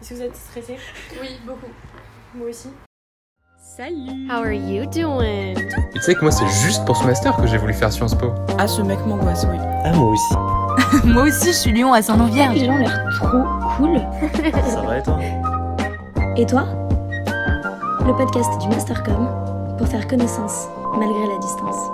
Est-ce que vous êtes stressé Oui, beaucoup. Moi aussi. Salut How are you doing? Et tu sais que moi, c'est juste pour ce master que j'ai voulu faire Sciences Po. Ah, ce mec m'angoisse, oui. Ah, moi aussi. Moi aussi, je suis Lyon à Saint-Vierge. Les gens ont l'air trop cool. Ça va et toi? Et toi? Le podcast du Mastercom pour faire connaissance malgré la distance.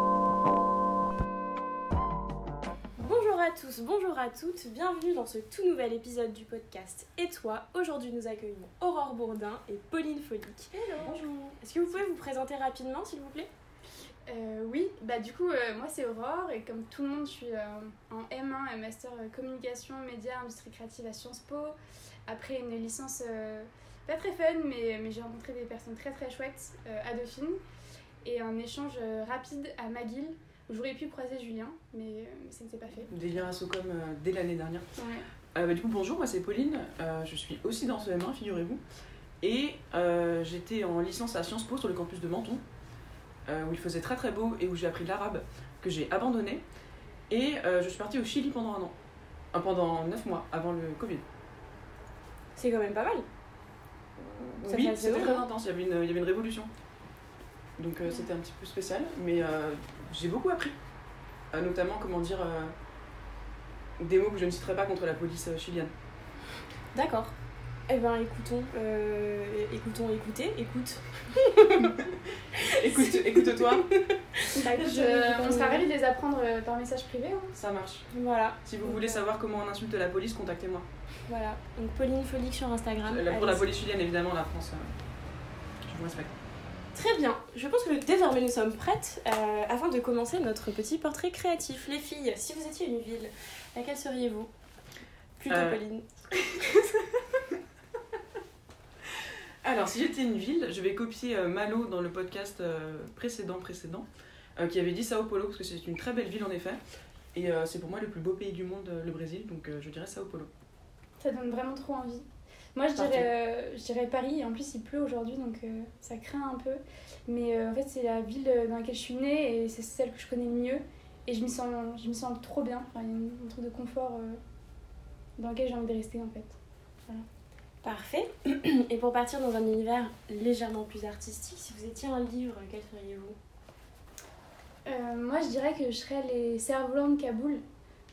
Toutes, bienvenue dans ce tout nouvel épisode du podcast Et toi Aujourd'hui nous accueillons Aurore Bourdin et Pauline Folic. Hello. Bonjour. Est-ce que vous pouvez vous présenter rapidement s'il vous plaît? Euh, oui, bah du coup, euh, moi c'est Aurore et comme tout le monde, je suis euh, en M1, un master communication, médias, industrie créative à Sciences Po. Après une licence pas très fun, mais, mais j'ai rencontré des personnes très très chouettes à Dauphine et un échange rapide à McGill j'aurais pu croiser Julien, mais, euh, mais ça ne s'est pas fait. Des liens à Socom euh, dès l'année dernière. Ouais. Euh, bah, du coup, bonjour, moi c'est Pauline. Euh, je suis aussi dans ce M1, figurez-vous. Et j'étais en licence à Sciences Po sur le campus de Menton, où il faisait très très beau et où j'ai appris l'arabe, que j'ai abandonné. Et je suis partie au Chili pendant un an. Pendant 9 mois, avant le Covid. C'est quand même pas mal. Ça oui, c'était très hein. intense, il y, avait une, il y avait une révolution. Donc euh, c'était un petit peu spécial, mais euh, j'ai beaucoup appris. Euh, notamment, comment dire, euh, des mots que je ne citerai pas contre la police euh, chilienne. D'accord. Eh ben écoutons, euh, écoutons, écoutez, écoute. Écoute, écoute-toi, Bah, écoute, Je- on sera ravis de les apprendre par message privé. hein. ça marche. Voilà, Si vous voulez savoir comment on insulte la police, contactez-moi. voilà. Donc Pauline Folic sur Instagram. Pour la police chilienne, évidemment, la France, euh, je vous respecte. Très bien, je pense que désormais nous sommes prêtes euh, afin de commencer notre petit portrait créatif. Les filles, si vous étiez une ville, laquelle seriez-vous? Plutôt Euh, Pauline. Alors, si j'étais une ville, je vais copier euh, Malo dans le podcast euh, précédent, précédent, euh, qui avait dit Sao Paulo, parce que c'est une très belle ville en effet. Et euh, c'est pour moi le plus beau pays du monde, euh, le Brésil, donc euh, je dirais Sao Paulo. Ça donne vraiment trop envie. Moi, je dirais, euh, je dirais Paris, et en plus, il pleut aujourd'hui, donc euh, ça craint un peu. Mais euh, en fait, c'est la ville dans laquelle je suis née, et c'est celle que je connais le mieux. Et je m'y sens, je m'y sens trop bien. Enfin, il y a un truc de confort dans lequel j'ai envie de rester, en fait. Parfait. Et pour partir dans un univers légèrement plus artistique, si vous étiez un livre, quel seriez-vous moi, je dirais que je serais les cerfs-volants de Kaboul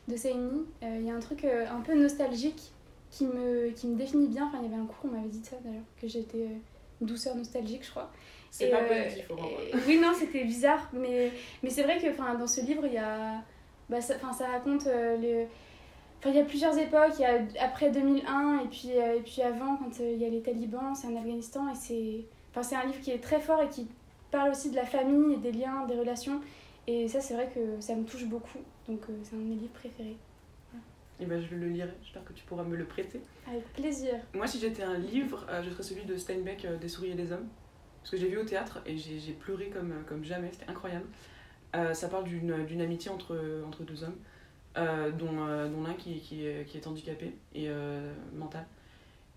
de Seini. Il y a un truc un peu nostalgique qui me, qui me définit bien. Enfin, il y avait un cours, on m'avait dit ça d'ailleurs, que j'étais euh, douceur nostalgique, je crois. C'est pas euh, positif, et- Oui, non, c'était bizarre, mais, mais c'est vrai que dans ce livre, il y a. Bah, ça, ça raconte euh, le. Enfin, il y a plusieurs époques, il y a après 2001 et puis, euh, et puis avant, quand euh, il y a les talibans, c'est en Afghanistan, et c'est. Enfin, c'est un livre qui est très fort et qui parle aussi de la famille et des liens, des relations. Et ça, c'est vrai que ça me touche beaucoup. Donc, euh, c'est un de mes livres préférés. Et ben, je le lirai, j'espère que tu pourras me le prêter. Avec plaisir. Moi, si j'étais un livre, euh, je serais celui de Steinbeck, euh, Des souris et des hommes. Parce que j'ai vu au théâtre et j'ai pleuré comme, euh, comme jamais, c'était incroyable. Euh, ça parle d'une amitié entre, entre deux hommes, dont, dont l'un qui, qui, est, qui est handicapé et mental.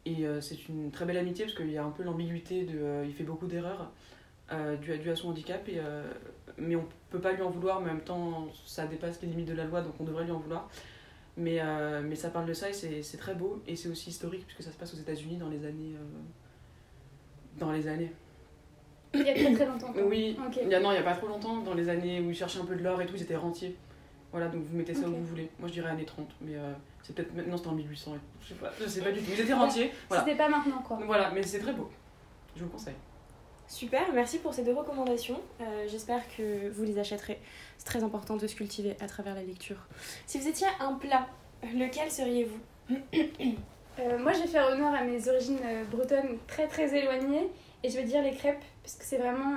Et c'est une très belle amitié parce qu'il y a un peu l'ambiguïté de. il fait beaucoup d'erreurs dues à, son handicap, et, mais on peut pas lui en vouloir, mais en même temps, ça dépasse les limites de la loi, donc on devrait lui en vouloir. Mais, euh, mais ça parle de ça et c'est très beau et c'est aussi historique puisque ça se passe aux États-Unis dans les années. euh, dans les années. Il y a très très longtemps. Oui, Ok. il y a, non, il n'y a pas trop longtemps, dans les années où ils cherchaient un peu de l'or et tout, ils étaient rentiers. Voilà, donc vous mettez ça où vous voulez. Moi je dirais années 30, mais euh, c'est peut-être maintenant c'était en 1800. Je sais pas, je sais pas du tout. Ils étaient rentiers, voilà. C'était pas maintenant, quoi. Voilà, mais c'est très beau. Je vous le conseille. Super, merci pour ces deux recommandations. Euh, J'espère que vous les achèterez. C'est très important de se cultiver à travers la lecture. Si vous étiez un plat, lequel seriez-vous? Euh, moi, je vais faire honneur à mes origines euh, bretonnes très très éloignées et je vais dire les crêpes parce que c'est vraiment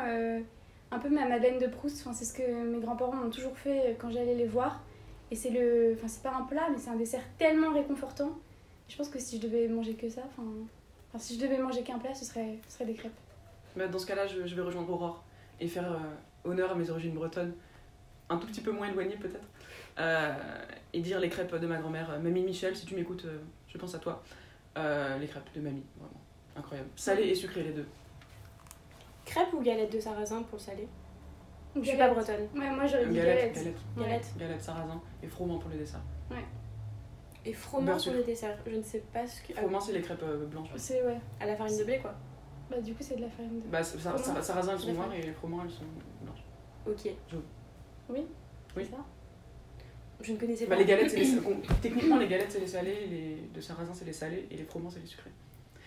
un peu ma Madeleine de Proust. Enfin, c'est ce que mes grands-parents m'ont toujours fait quand j'allais les voir. Et c'est le. Enfin, c'est pas un plat, mais c'est un dessert tellement réconfortant. Je pense que si je devais manger que ça, enfin. Enfin, si je devais manger qu'un plat, ce serait, ce serait des crêpes. Bah, dans ce cas-là, je, je vais rejoindre Aurore et faire euh, honneur à mes origines bretonnes, un tout petit peu moins éloignées peut-être, Euh, et dire les crêpes de ma grand-mère, euh, Mamie Michel, si tu m'écoutes, euh, je pense à toi. Euh, les crêpes de mamie, vraiment, incroyable. Salé et sucré les deux. Crêpes ou galettes de sarrasin pour le salé Je suis pas galette. bretonne. Ouais, moi j'aurais dit Galette, galette. galette, Ouais. Galette. galette sarrasin et froment pour le dessert. Et froment Beurre sur le dessert. Je ne sais pas ce que. ah, Froment, c'est les crêpes blanches. ouais. C'est ouais. à la farine de blé, quoi. Bah, du coup, c'est de la farine de. Bah, ça, ça, ça- sarrasin, elles sont noires et les froment, elles sont blanches. Ok. Oui Oui. C'est ça Je ne connaissais Bah, pas. les galettes, c'est les... Techniquement, les galettes, c'est les salés, les... de sarrasin, c'est les salés, et les froments, c'est les sucrés.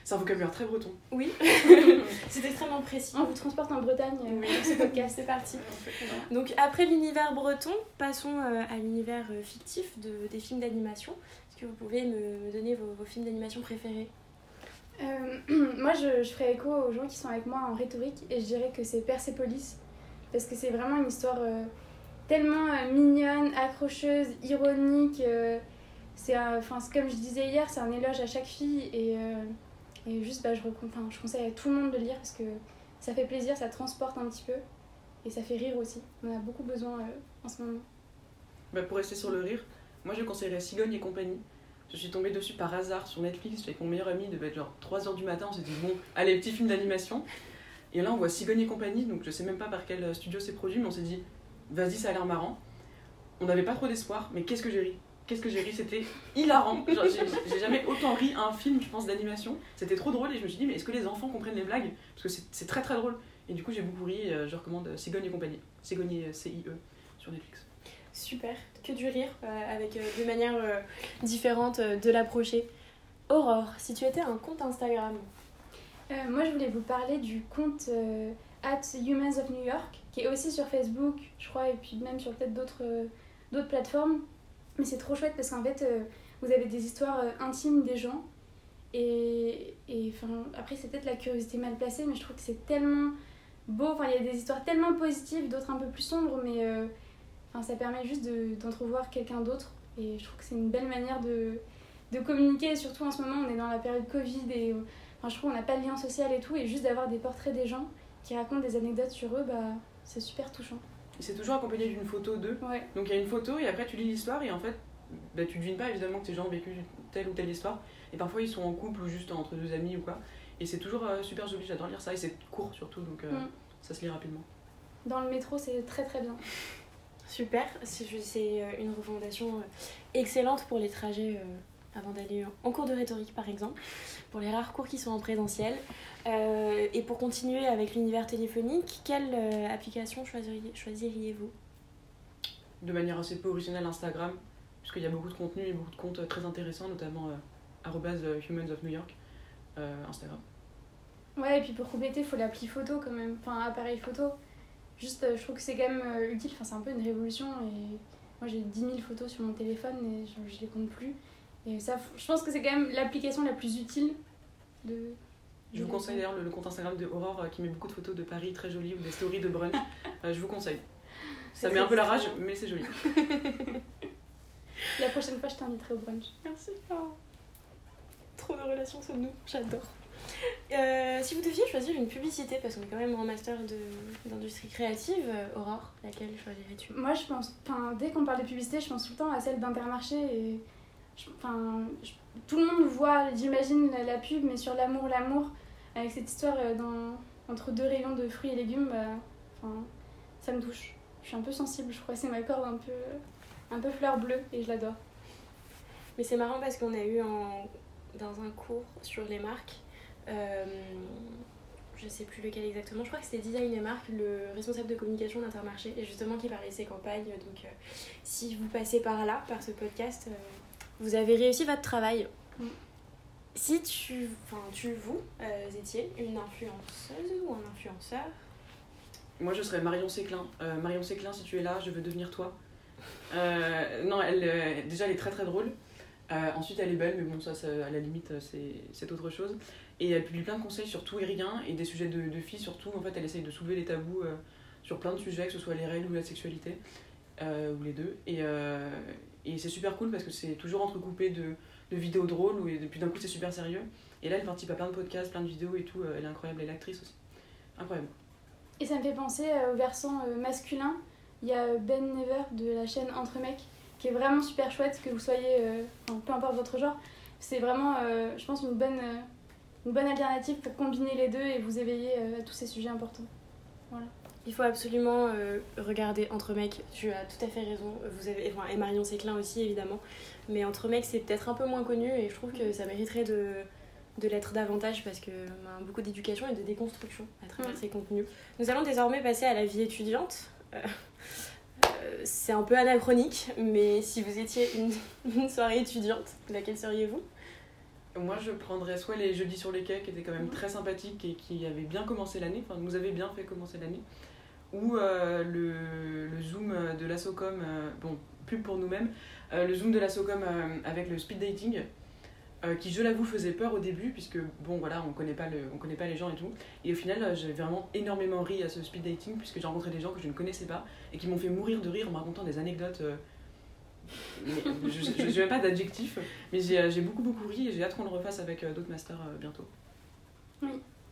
C'est un vocabulaire très breton. Oui. C'est extrêmement précis. On vous transporte en Bretagne euh, Oui. dans ce podcast. C'est parti. Donc après l'univers breton, passons euh, à l'univers euh, fictif de, des films d'animation. Est-ce que vous pouvez me, me donner vos, vos films d'animation préférés? moi, je, ferai écho aux gens qui sont avec moi en rhétorique et je dirais que c'est Persépolis parce que c'est vraiment une histoire euh, tellement euh, mignonne, accrocheuse, ironique. euh, c'est comme je disais hier, c'est un éloge à chaque fille et, euh, et juste, bah, je, conseille à tout le monde de lire parce que ça fait plaisir, ça transporte un petit peu et ça fait rire aussi. On a beaucoup besoin euh, en ce moment. Bah, pour rester sur le rire, moi je conseillerais Cigogne et compagnie. Je suis tombée dessus par hasard sur Netflix, avec mon meilleur ami, il devait être genre 3h du matin, on s'est dit bon, allez, petit film d'animation. Et là on voit Cigogne et compagnie, donc je sais même pas par quel euh, studio c'est produit, mais on s'est dit vas-y, ça a l'air marrant. On n'avait pas trop d'espoir, mais qu'est-ce que j'ai ri? Qu'est-ce que j'ai ri? C'était hilarant. J'ai- jamais autant ri à un film, je pense, d'animation. C'était trop drôle et je me suis dit, mais est-ce que les enfants comprennent les blagues? Parce que c'est très très drôle. Et du coup, j'ai beaucoup ri. euh, Je recommande euh, Cigogne et compagnie. Cigogne, euh, C-I-E, sur Netflix. Super, que du rire, euh, avec euh, deux manières euh, différentes euh, de l'approcher. Aurore, si tu étais un compte Instagram, moi, je voulais vous parler du compte at Humans of New York, qui est aussi sur Facebook, je crois, et puis même sur peut-être d'autres plateformes. Mais c'est trop chouette parce qu'en fait, vous avez des histoires intimes des gens. Et, et après, c'est peut-être la curiosité mal placée, mais je trouve que c'est tellement beau. Enfin, il y a des histoires tellement positives, d'autres un peu plus sombres, mais enfin, ça permet juste de- d'entrevoir quelqu'un d'autre. Et je trouve que c'est une belle manière de, de communiquer. Et surtout en ce moment, on est dans la période Covid et Enfin, je trouve qu'on n'a pas de lien social et tout, et juste d'avoir des portraits des gens qui racontent des anecdotes sur eux, bah, c'est super touchant. C'est toujours accompagné d'une photo d'eux. Ouais. Donc il y a une photo et après tu lis l'histoire et en fait bah, tu devines pas évidemment que ces gens ont vécu telle ou telle histoire. Et parfois ils sont en couple ou juste entre deux amis ou quoi. Et c'est toujours euh, super joli, j'adore lire ça et c'est court surtout donc euh, Mm. ça se lit rapidement. Dans le métro, c'est très très bien. super, c'est euh, une recommandation euh, excellente pour les trajets euh, avant d'aller en cours de rhétorique par exemple, pour les rares cours qui sont en présentiel. Euh, et pour continuer avec l'univers téléphonique, quelle euh, application choisiriez- choisiriez-vous? De manière assez peu originale Instagram, puisqu'il y a beaucoup de contenu et beaucoup de comptes très intéressants, notamment euh, Humans of New York, euh, Instagram. Ouais, et puis pour compléter, il faut l'appli photo quand même, enfin appareil photo. Juste, euh, je trouve que c'est quand même euh, utile, enfin, c'est un peu une révolution. Et moi j'ai 10 000 photos sur mon téléphone et je, je les compte plus. Et ça, je pense que c'est quand même l'application la plus utile de. Je vous conseille d'ailleurs le, le compte Instagram de Aurore euh, qui met beaucoup de photos de Paris très jolies ou des stories de brunch. Euh, je vous conseille. Ça met un peu la rage, bien. mais c'est joli. La prochaine fois, je t'inviterai au brunch. Merci. Trop de relations sommes-nous, j'adore. Euh, si vous deviez choisir une publicité, parce qu'on est quand même en master d'industrie créative, euh, Aurore, laquelle choisirais-tu? Moi, je pense, enfin, dès qu'on parle de publicité, je pense tout le temps à celle d'Intermarché. Et, je- enfin, je- tout le monde voit, j'imagine, la, la pub, mais sur l'amour, l'amour, avec cette histoire euh, dans, entre deux rayons de fruits et légumes, bah, ça me touche. Je suis un peu sensible, je crois, c'est ma corde un peu, un peu fleur bleue et je l'adore. Mais c'est marrant parce qu'on a eu en- dans un cours sur les marques, euh, je sais plus lequel exactement, je crois que c'était Design et Marque, le responsable de communication d'Intermarché, et justement qui parlait de ses campagnes. Donc euh, si vous passez par là, par ce podcast, euh, vous avez réussi votre travail. Mm. Si tu, enfin tu, vous euh, étiez une influenceuse ou un influenceur, Moi, je serais Marion Séclin. Marion Séclin, si tu es là, je veux devenir toi. Non, elle, déjà, elle est très très drôle. Euh, ensuite, elle est belle, mais bon, ça, ça, à la limite, c'est autre chose. Et elle publie plein de conseils sur tout et rien, et des sujets de, de filles surtout. En fait, elle essaye de soulever les tabous euh, sur plein de sujets, que ce soit les règles ou la sexualité, euh, ou les deux. Et, euh, et c'est super cool parce que c'est toujours entrecoupé de, de vidéos drôles, et puis d'un coup, c'est super sérieux. Et là, elle participe à plein de podcasts, plein de vidéos et tout. Elle est incroyable, elle est actrice aussi. Incroyable. Et ça me fait penser au versant masculin. Il y a Ben Never de la chaîne Entre Mecs qui est vraiment super chouette, que vous soyez, peu importe votre genre. C'est vraiment, je pense, une bonne, une bonne alternative pour combiner les deux et vous éveiller euh, à tous ces sujets importants. Voilà. Il faut absolument euh, regarder Entre mecs, tu as tout à fait raison. Vous avez, enfin, et Marion Séclin aussi, évidemment. Mais Entre mecs, c'est peut-être un peu moins connu et je trouve que ça mériterait de, de l'être davantage parce que ben, beaucoup d'éducation et de déconstruction à travers Ouais. ces contenus. Nous allons désormais passer à la vie étudiante. Euh, euh, c'est un peu anachronique, mais si vous étiez une, une soirée étudiante, laquelle seriez-vous? Moi, je prendrais soit les jeudis sur les quais, qui étaient quand même très sympathiques et qui avaient bien commencé l'année, enfin, nous avaient bien fait commencer l'année, ou euh, le, le Zoom de la SOCOM, euh, bon, pub pour nous-mêmes, euh, le Zoom de la SOCOM euh, avec le speed dating, euh, qui, je l'avoue, faisait peur au début, puisque, bon, voilà, on connaît pas, le, on connaît pas les gens et tout. Et au final, euh, j'ai vraiment énormément ri à ce speed dating, puisque j'ai rencontré des gens que je ne connaissais pas et qui m'ont fait mourir de rire en me racontant des anecdotes. Je n'ai même pas d'adjectif, mais j'ai beaucoup beaucoup ri et j'ai hâte qu'on le refasse avec euh, d'autres masters euh, bientôt.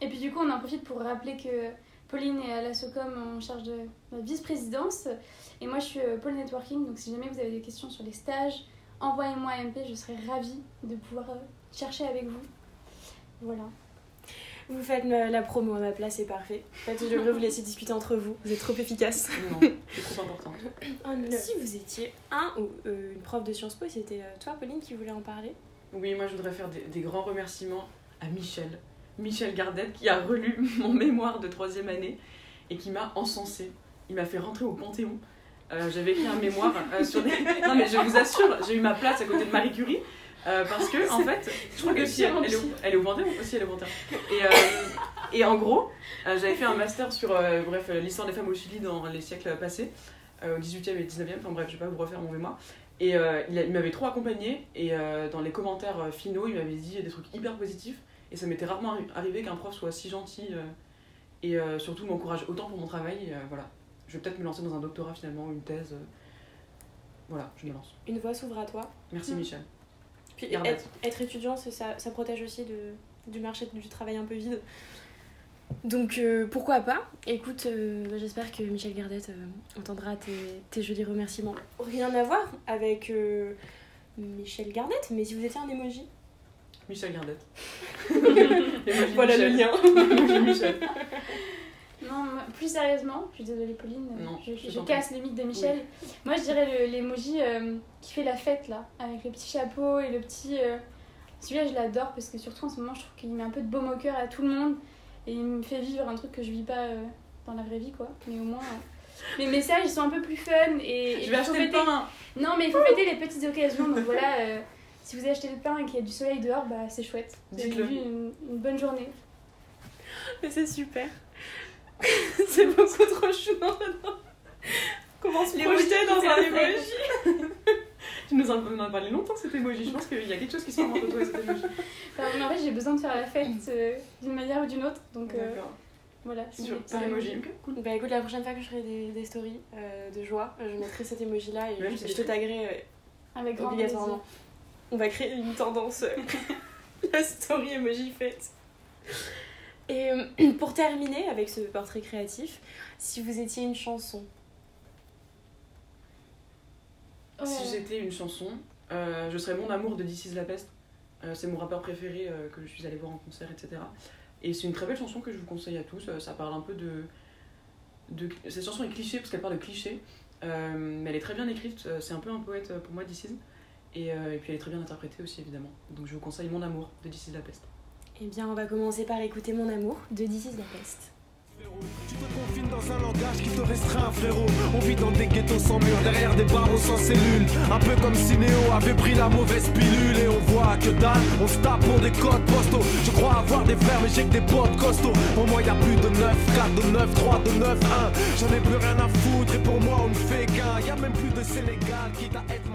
Et puis du coup, on en profite pour rappeler que Pauline est à la SOCOM en charge de la vice-présidence. Et moi, je suis euh, Pôle Networking. Donc si jamais vous avez des questions sur les stages, envoyez-moi MP. Je serai ravie de pouvoir chercher avec vous. Voilà. Vous faites la promo à ma place, c'est parfait. En fait, je devrais vous laisser discuter entre vous. Vous êtes trop efficace. Non, c'est trop important. Si vous étiez un ou euh, une prof de Sciences Po, c'était euh, toi, Pauline, qui voulait en parler? Oui, moi je voudrais faire des, des grands remerciements à Michel. Michel Gardette qui a relu mon mémoire de troisième année et qui m'a encensé. Il m'a fait rentrer au Panthéon. Euh, J'avais écrit un mémoire euh, sur des... Non mais je vous assure, j'ai eu ma place à côté de Marie Curie. Euh, parce que en fait, je crois que si elle, elle est, au, elle est au Panthéon aussi, elle est au Panthéon. Et, euh, et en gros, euh, j'avais fait un master sur euh, bref l'histoire des femmes au Chili dans les siècles passés, euh, au 18e et 19e. Enfin bref, je vais pas vous refaire mon mémoire. Et euh, il, m'avait trop accompagné et euh, dans les commentaires euh, finaux, il m'avait dit des trucs hyper positifs. Et ça m'était rarement arri- arrivé qu'un prof soit si gentil euh, et euh, surtout m'encourage autant pour mon travail. Et, euh, voilà, je vais peut-être me lancer dans un doctorat finalement, une thèse. Voilà, je me lance. Une voix s'ouvre à toi. Merci Mm. Michel. Puis être, être étudiant, ça, ça protège aussi de, du marché du travail un peu vide. Donc euh, pourquoi pas? Écoute, euh, bah, j'espère que Michel Gardette euh, entendra tes, tes jolis remerciements. Rien à voir avec euh, Michel Gardette, mais si vous étiez un emoji. Michel Gardette. Voilà le lien. Michel. Non, plus sérieusement, je suis désolée Pauline, Non, je, je je t'en casse le mythe de Michel. Moi je dirais le- l'emoji euh, qui fait la fête là, avec le petit chapeau et le petit... euh, Celui-là je l'adore parce que surtout en ce moment je trouve qu'il met un peu de baume au cœur à tout le monde et il me fait vivre un truc que je vis pas euh, dans la vraie vie quoi. Mais au moins... euh, Les messages ils sont un peu plus fun et... et Je vais acheter le pain. Non mais il faut fêter les petites occasions donc voilà... euh, si vous achetez le pain et qu'il y a du soleil dehors, bah c'est chouette. Vous avez Dites-le. vu une, une bonne journée. Mais c'est super. c'est beaucoup trop chou. Non, non. Comment se projeter dans un emoji Tu nous en, on en a parlé longtemps cet emoji. Je pense qu'il y a quelque chose qui se entre toi et cet emoji. Mais en fait j'ai besoin de faire la fête euh, d'une manière ou d'une autre donc euh, D'accord. voilà. Sur- Par emoji. cool. Bah écoute, la prochaine fois que je ferai des, des stories euh, de joie, je mettrai cet emoji là et Même je, te taguerai euh, Avec obligatoirement. On va créer une tendance la story emoji fête. Et euh, pour terminer avec ce portrait créatif, si vous étiez une chanson. Si j'étais une chanson, euh, je serais Mon Amour de This is la Peste. Euh, c'est mon rappeur préféré euh, que je suis allée voir en concert, etc. Et c'est une très belle chanson que je vous conseille à tous. Euh, ça parle un peu de. de... Cette chanson est cliché parce qu'elle parle de clichés, euh, mais elle est très bien écrite. C'est un peu un poète pour moi, This is. Et, euh, et puis elle est très bien interprétée aussi, évidemment. Donc je vous conseille Mon Amour de This is la Peste. Eh bien on va commencer par écouter Mon amour de This is. Tu te confines dans un langage qui te restreint, frérot. On vit dans des ghettos sans murs, derrière des barreaux sans cellules. Un peu comme si Néo avait pris la mauvaise pilule. Et on voit que dalle, on se tape pour des codes postaux. Je crois avoir des frères, mais j'ai que des potes costauds. Pour moi, y a plus de 9, 4, de 9, 3, de 9, 1. J'en ai plus rien à foutre, et pour moi, on ne fait qu'un. Y a même plus de Sénégal, quitte à être.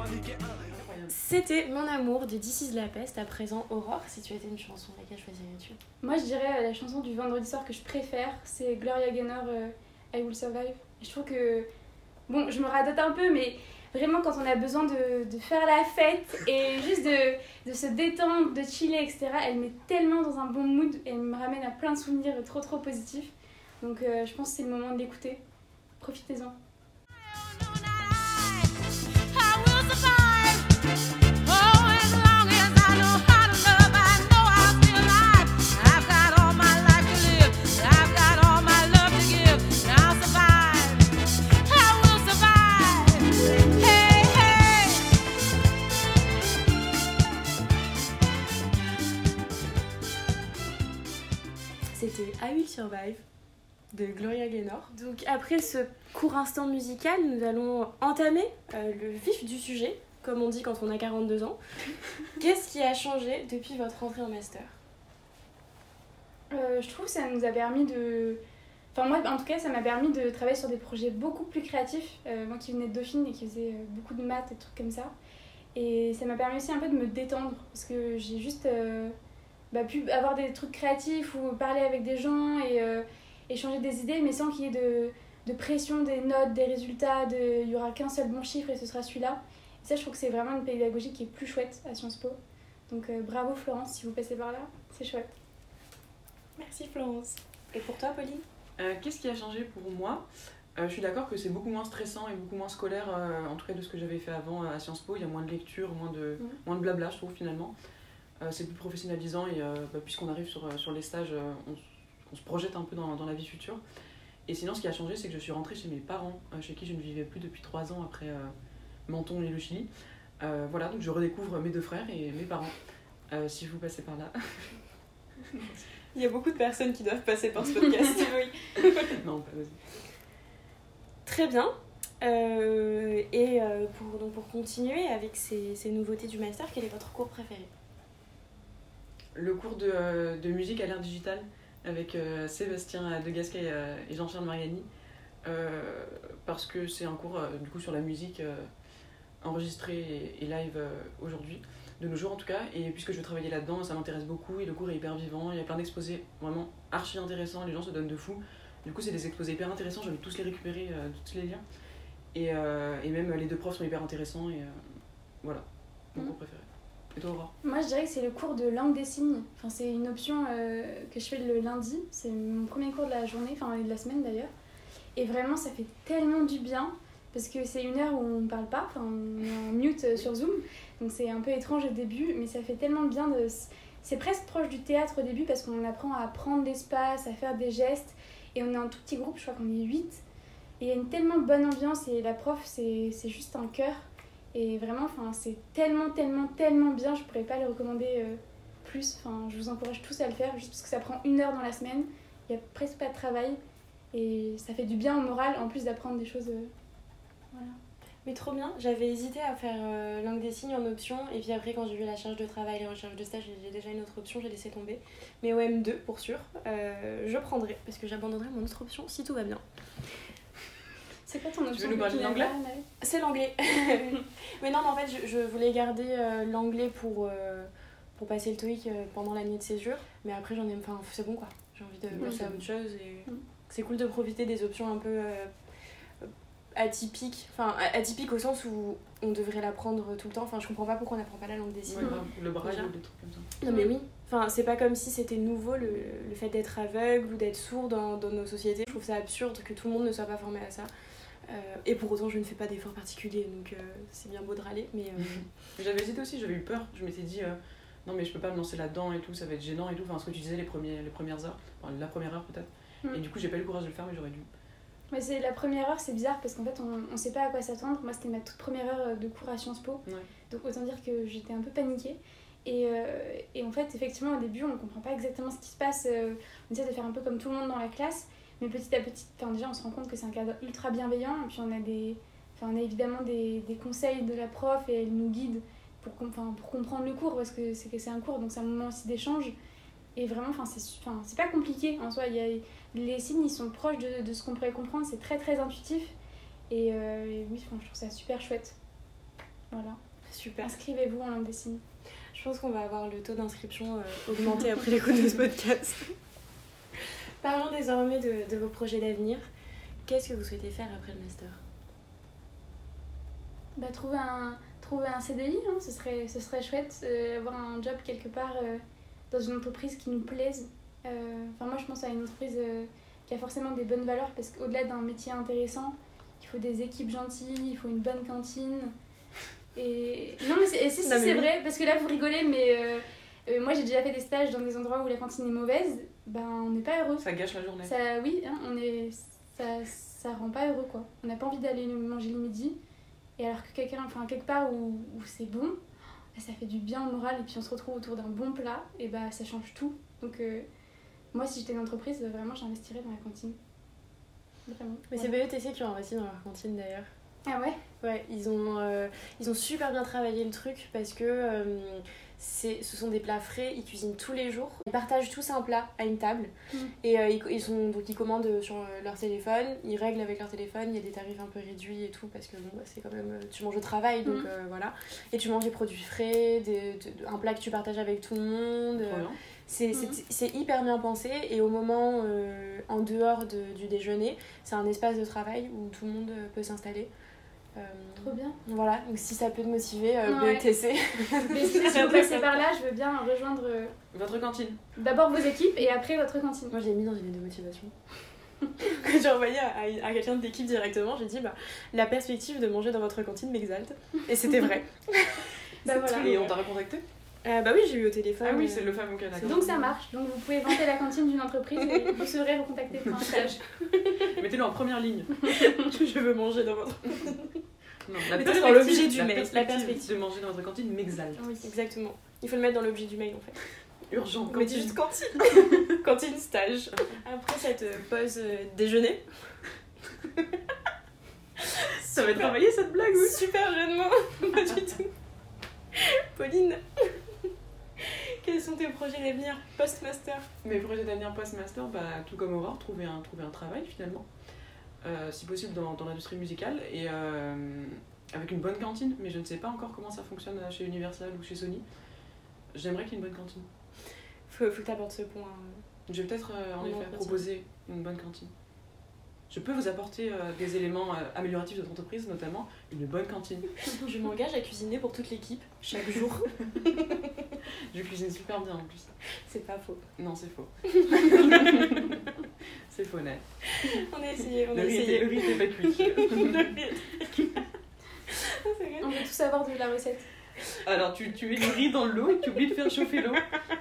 C'était Mon amour de This is la peste. À présent, Aurore, si tu étais une chanson, laquelle choisirais-tu? Moi, je dirais euh, la chanson du vendredi soir que je préfère, c'est Gloria Gaynor, euh, I Will Survive. Je trouve que, bon, je me radote un peu, mais vraiment quand on a besoin de, de faire la fête et juste de, de se détendre, de chiller, etc., elle met tellement dans un bon mood elle me ramène à plein de souvenirs trop trop positifs. Donc euh, je pense que c'est le moment de l'écouter. Profitez-en. Survive de Gloria Gaynor. Donc après ce court instant musical, nous allons entamer euh, le vif du sujet, comme on dit quand on a 42 ans. Qu'est-ce qui a changé depuis votre entrée en master? Euh, je trouve que ça nous a permis de. Enfin, moi, en tout cas, ça m'a permis de travailler sur des projets beaucoup plus créatifs. Euh, moi qui venais de Dauphine et qui faisais euh, beaucoup de maths et trucs comme ça. Et ça m'a permis aussi un peu de me détendre parce que j'ai juste euh, bah, pu avoir des trucs créatifs ou parler avec des gens et euh, échanger des idées, mais sans qu'il y ait de, de pression des notes, des résultats, de, il y aura qu'un seul bon chiffre et ce sera celui-là. Et ça, je trouve que c'est vraiment une pédagogie qui est plus chouette à Sciences Po. Donc euh, bravo Florence, si vous passez par là, c'est chouette. Merci Florence. Et pour toi, Pauline? Euh, Qu'est-ce qui a changé pour moi? Euh, Je suis d'accord que c'est beaucoup moins stressant et beaucoup moins scolaire, euh, en tout cas de ce que j'avais fait avant à Sciences Po. Il y a moins de lecture, moins de, Mhm. moins de blabla, je trouve finalement. Euh, c'est plus professionnalisant et euh, bah, puisqu'on arrive sur, euh, sur les stages, on, se projette un peu dans, dans la vie future. Et sinon, ce qui a changé, c'est que je suis rentrée chez mes parents, chez qui je ne vivais plus depuis trois ans après Menton et le Chili. Voilà, donc je redécouvre mes deux frères et mes parents, si vous passez par là. Il y a beaucoup de personnes qui doivent passer par ce podcast. oui. non, pas. Très bien. Euh, et pour, donc pour continuer avec ces, ces nouveautés du master, quel est votre cours préféré? Le cours de, de musique à l'ère digitale avec euh, Sébastien de Gasquet euh, et Jean-Charles Mariani euh, parce que c'est un cours du coup sur la musique enregistrée et, et live aujourd'hui de nos jours en tout cas. Et puisque je veux travailler là-dedans ça m'intéresse beaucoup et le cours est hyper vivant. Il y a plein d'exposés vraiment archi intéressants. Les gens se donnent de fou. Du coup c'est des exposés hyper intéressants. J'ai envie de tous les récupérer tous les liens. Et, et même les deux profs sont hyper intéressants et voilà. Mon Mhm. cours préféré Moi, je dirais que c'est le cours de langue des signes. Enfin, c'est une option euh, que je fais le lundi. C'est mon premier cours de la journée, enfin de la semaine d'ailleurs. Et vraiment, ça fait tellement du bien parce que c'est une heure où on ne parle pas. Enfin, on est en mute euh, sur Zoom. Donc c'est un peu étrange au début, mais ça fait tellement bien. C'est presque proche du théâtre au début parce qu'on apprend à prendre l'espace, à faire des gestes. Et on est un tout petit groupe, je crois qu'on est 8. Et il y a une tellement bonne ambiance et la prof, c'est juste un cœur. Et vraiment, c'est tellement, tellement, tellement bien, je pourrais pas le recommander euh, plus. Enfin, je vous encourage tous à le faire, juste parce que ça prend une heure dans la semaine, il y a presque pas de travail, et ça fait du bien au moral, en plus d'apprendre des choses. euh, voilà. Mais trop bien, j'avais hésité à faire euh, langue des signes en option, et puis après, quand j'ai vu la charge de travail, les recherches de stage, j'ai déjà une autre option, j'ai laissé tomber. Mais OM2, pour sûr, euh, je prendrai, parce que j'abandonnerai mon autre option si tout va bien. C'est quoi ton option nous parler tu n'aimes d'anglais pas, Anaël C'est l'anglais. mais non, mais en fait, je, je voulais garder euh, l'anglais pour, euh, pour passer le TOEIC euh, pendant l'année de césure, mais après, j'en ai. Enfin, c'est bon quoi, j'ai envie de passer à autre chose, et Mm. c'est cool de profiter des options un peu. euh, atypiques, enfin atypiques au sens où on devrait l'apprendre tout le temps. Enfin, je comprends pas pourquoi on n'apprend pas la langue des signes. Ouais, grave, le braille ou des trucs comme ça. Non mais oui, enfin c'est pas comme si c'était nouveau le, le fait d'être aveugle ou d'être sourd dans, dans nos sociétés. Je trouve ça absurde que tout le monde ne soit pas formé à ça. Euh, et pour autant je ne fais pas d'efforts particuliers donc euh, c'est bien beau de râler mais euh, J'avais hésité aussi, j'avais eu peur. Je m'étais dit, euh, non mais je peux pas me lancer là-dedans et tout, ça va être gênant et tout. Enfin, ce que tu disais les, premiers, les premières heures, enfin, la première heure peut-être. Mm. Et du coup, j'ai pas eu le courage de le faire, mais j'aurais dû. Mais c'est la première heure, c'est bizarre parce qu'en fait, on, on sait pas à quoi s'attendre. Moi, c'était ma toute première heure de cours à Sciences Po. Ouais. Donc, autant dire que j'étais un peu paniquée. Et, euh, et en fait, effectivement, au début, on comprend pas exactement ce qui se passe. euh, on essaie de faire un peu comme tout le monde dans la classe. Mais petit à petit, enfin, déjà, on se rend compte que c'est un cadre ultra bienveillant. Et puis, on a, des, enfin, on a évidemment des, des conseils de la prof et elle nous guide pour, com- enfin, pour comprendre le cours parce que c'est un cours, donc c'est un moment aussi d'échange. Et vraiment, enfin, c'est su- enfin, c'est pas compliqué en soi. Il y a, les signes, ils sont proches de, de ce qu'on pourrait comprendre. C'est très, très intuitif. Et, euh, et oui, enfin, je trouve ça super chouette. Voilà. super. Inscrivez-vous en langue des signes. Je pense qu'on va avoir le taux d'inscription euh, augmenté après l'écoute de ce podcast. Parlons désormais de, de vos projets d'avenir. Qu'est-ce que vous souhaitez faire après le master? Bah, trouver un, trouver un CDI, hein, ce, serait, ce serait chouette. euh, avoir un job quelque part euh, dans une entreprise qui nous plaise. Euh, moi, je pense à une entreprise qui a forcément des bonnes valeurs parce qu'au-delà d'un métier intéressant, il faut des équipes gentilles, il faut une bonne cantine. Et non, mais c'est, si, si, c'est vrai, parce que là, vous rigolez, mais moi, j'ai déjà fait des stages dans des endroits où la cantine est mauvaise. Ben, on n'est pas heureux. Ça gâche la journée. Ça, oui, hein, on est, ça, ça rend pas heureux quoi. On n'a pas envie d'aller manger le midi. Et alors que quelqu'un, enfin quelque part où, où c'est bon, bah, ça fait du bien au moral et puis on se retrouve autour d'un bon plat et bah ça change tout. Donc euh, Moi, si j'étais une entreprise, vraiment, j'investirais dans la cantine. Vraiment. Mais c'est BETC qui ont investi dans leur cantine d'ailleurs. Ah ouais? Ouais, ils ont, euh, ils ont super bien travaillé le truc parce que euh, ce sont des plats frais, ils cuisinent tous les jours. Ils partagent tous un plat à une table Mm. et euh, ils, ils sont, donc ils commandent sur euh, leur téléphone, ils règlent avec leur téléphone, il y a des tarifs un peu réduits et tout parce que bon, bah, c'est quand même, euh, tu manges au travail donc Mm. euh, voilà. Et tu manges des produits frais, des, de- un plat que tu partages avec tout le monde. Euh, c'est, c'est hyper bien pensé et au moment euh, en dehors de- du déjeuner, c'est un espace de travail où tout le monde euh, peut s'installer. Euh, Trop bien. voilà, donc si ça peut te motiver, euh, Ouais. BETC. Mais si si vous passez par là, je veux bien rejoindre euh, Votre cantine. d'abord vos équipes et après votre cantine. Moi, je l'ai mis dans une lettre de motivation. que j'ai envoyé à, à- à quelqu'un de l'équipe directement, j'ai dit bah, la perspective de manger dans votre cantine m'exalte. Et c'était vrai. Bah voilà. Et on t'a recontacté? Euh, bah oui, j'ai eu au téléphone. Ah oui, euh, c'est le fameux d'accord. Donc ça marche. Donc vous pouvez vanter la cantine d'une entreprise et vous serez recontacté pour un stage. Mettez-le en première ligne. je veux manger dans votre. Non, la Mettez-le dans l'objet du mail, la perspective de manger dans votre cantine m'exalte. Oui, exactement. Il faut le mettre dans l'objet du mail en fait. Urgent. On juste cantine. cantine stage. Après cette euh, pause euh, déjeuner. Ça va travailler cette blague, oui. Super jeu de mots. Pas du tout. Pauline, quels sont tes projets d'avenir post-master Mes projets d'avenir post-master, bah, tout comme Aurore, trouver un, trouver un travail finalement. Euh, si possible dans, dans l'industrie musicale et euh, avec une bonne cantine, mais je ne sais pas encore comment ça fonctionne euh, chez Universal ou chez Sony. J'aimerais qu'il y ait une bonne cantine. faut, faut que tu apportes ce point. Je vais peut-être euh, en effet proposer une bonne cantine. Je peux vous apporter euh, des éléments euh, amélioratifs de votre entreprise, notamment une bonne cantine. Je m'engage à cuisiner pour toute l'équipe chaque jour. Je cuisine super bien en plus. C'est pas faux. Non, c'est faux. c'est faux, net. On a essayé, on Le a riz, était, essayé. le riz était pas cuit. On veut tous savoir de la recette. Alors, tu, tu mets le riz dans l'eau et tu oublies de faire chauffer l'eau.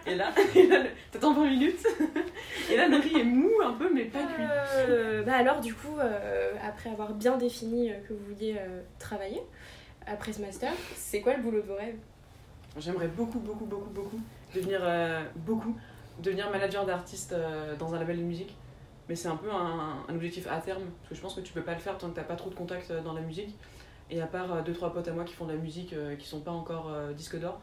Et là, et là t'attends 20 minutes. Et là, le riz est mou un peu, mais pas cuit. Euh, bah alors du coup, euh, après avoir bien défini euh, que vous vouliez euh, travailler après ce master, c'est quoi le boulot de vos rêves? J'aimerais beaucoup, beaucoup, beaucoup, beaucoup devenir, euh, beaucoup, devenir manager d'artiste euh, dans un label de musique. Mais c'est un peu un, un objectif à terme, parce que je pense que tu peux pas le faire tant que t'as pas trop de contacts dans la musique. Et à part euh, deux, trois potes à moi qui font de la musique, euh, qui sont pas encore euh, disque d'or,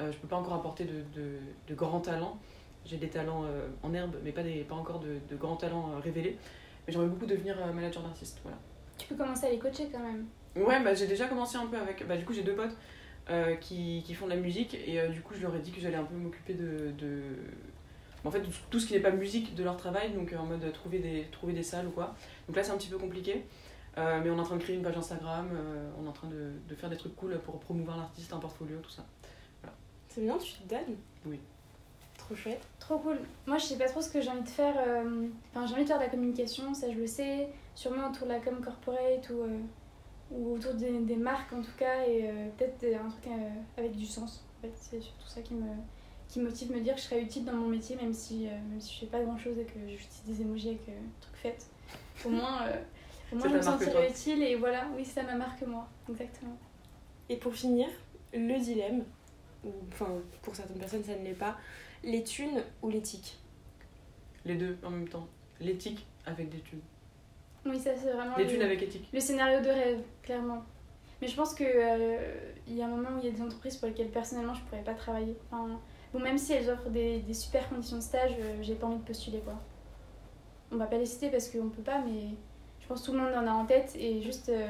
euh, je peux pas encore apporter de, de, de grands talents. J'ai des talents en herbe, mais pas, des, pas encore de, de grands talents révélés. Mais j'aimerais beaucoup devenir manager d'artiste, voilà. Tu peux commencer à les coacher quand même. Ouais, bah, j'ai déjà commencé un peu avec. Bah, du coup, j'ai deux potes euh, qui, qui font de la musique et euh, du coup, je leur ai dit que j'allais un peu m'occuper de. de... En fait, tout- ce qui n'est pas musique de leur travail, donc en mode trouver des, trouver des salles ou quoi. Donc là, c'est un petit peu compliqué. Euh, mais on est en train de créer une page Instagram, euh, on est en train de, de faire des trucs cool pour promouvoir l'artiste, un portfolio, tout ça. C'est bien, tu te donnes Oui. Trop chouette. Trop cool. Moi, je sais pas trop ce que j'ai envie de faire. euh, Enfin, j'ai envie de faire de la communication, ça je le sais. Sûrement autour de la com corporate ou, euh, ou autour des, des marques en tout cas. Et euh, peut-être des- un truc euh, avec du sens. En fait, c'est surtout ça qui me, qui motive me dire que je serais utile dans mon métier, même si, euh, même si je fais pas grand chose et que j'utilise des emojis avec euh, trucs faits. Au moins, Ça je me marque sentirais utile et voilà, oui, ça m'a marqué moi. Exactement. Et pour finir, le dilemme, ou enfin pour certaines personnes ça ne l'est pas, les thunes ou l'éthique? Les deux en même temps. L'éthique avec des thunes. Oui, ça c'est vraiment. Des le- thunes avec éthique. Le scénario de rêve, clairement. Mais je pense que euh, il y a un moment où il y a des entreprises pour lesquelles personnellement je pourrais pas travailler. Enfin, bon, même si elles offrent des, des super conditions de stage, euh, j'ai pas envie de postuler quoi. On va pas les citer parce qu'on peut pas, mais je pense que tout le monde en a en tête et juste euh,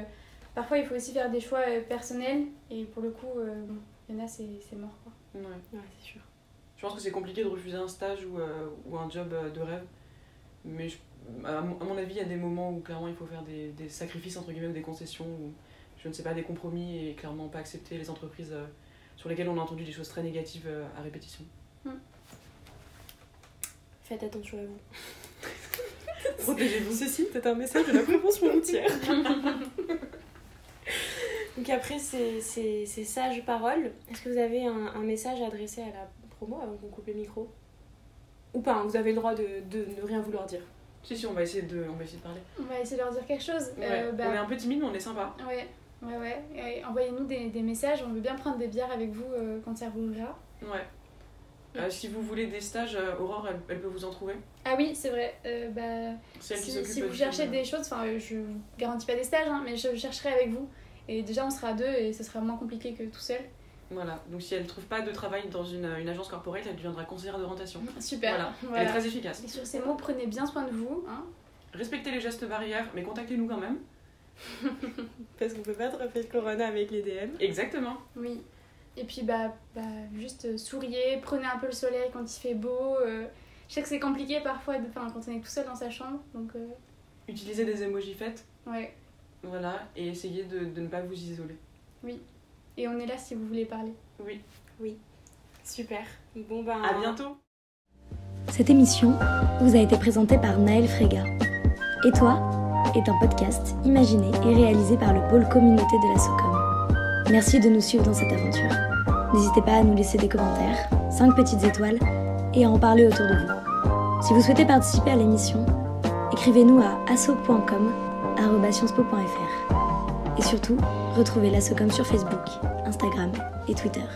parfois il faut aussi faire des choix euh, personnels et pour le coup, euh, il y en a c'est c'est mort quoi. Ouais. Ouais, c'est sûr. Je pense que c'est compliqué de refuser un stage ou, euh, ou un job de rêve. Mais je- à, mon, avis, il y a des moments où clairement il faut faire des, des sacrifices, entre guillemets, ou des concessions, ou je ne sais pas, des compromis et clairement pas accepter les entreprises euh, sur lesquelles on a entendu des choses très négatives euh, à répétition. Faites attention à vous. Protégez-vous. Ceci est un message de la prévention routière. Donc après ces, ces, ces sages paroles, est-ce que vous avez un, un message à adresser à la promo avant qu'on coupe le micro? Ou pas, hein, vous avez le droit de, de ne rien vouloir dire. Si, si, on va essayer de, on va essayer de parler. On va essayer de leur dire quelque chose. Ouais. Euh, bah, On est un peu timide, mais on est sympa. Ouais, ouais, ouais. Envoyez-nous des, des messages, on veut bien prendre des bières avec vous euh, quand ça rouvrira. Ouais. Euh, si vous voulez des stages, euh, Aurore, elle, elle peut vous en trouver. Ah oui, c'est vrai. euh, bah, si, vous cherchez des choses, enfin, euh, je vous garantis pas des stages, hein, mais je chercherai avec vous. Et déjà, on sera à deux et ce sera moins compliqué que tout seul. Voilà, donc si elle trouve pas de travail dans une, une agence corporate, elle deviendra conseillère d'orientation. Super. Voilà. Voilà. Elle est très efficace. Et sur ces mots, prenez bien soin de vous. Hein. Respectez les gestes barrières, mais contactez-nous quand même. Parce qu'on peut pas attraper le corona avec les DM. Exactement. Oui. Et puis, bah, bah juste euh, souriez, prenez un peu le soleil quand il fait beau. euh, Je sais que c'est compliqué parfois de, enfin, quand on est tout seul dans sa chambre. Donc, euh, Utilisez des emojis faites, ouais. voilà, et essayez de, de ne pas vous isoler. Et on est là si vous voulez parler. Oui. Super. Bon ben. À bientôt Cette émission vous a été présentée par Naël Frega. Et toi est un podcast imaginé et réalisé par le pôle communauté de la SOCOM. Merci de nous suivre dans cette aventure. N'hésitez pas à nous laisser des commentaires, 5 petites étoiles et à en parler autour de vous. Si vous souhaitez participer à l'émission, écrivez-nous à asso.com@sciencespo.fr. Et surtout, retrouvez la SOCOM sur Facebook, Instagram et Twitter.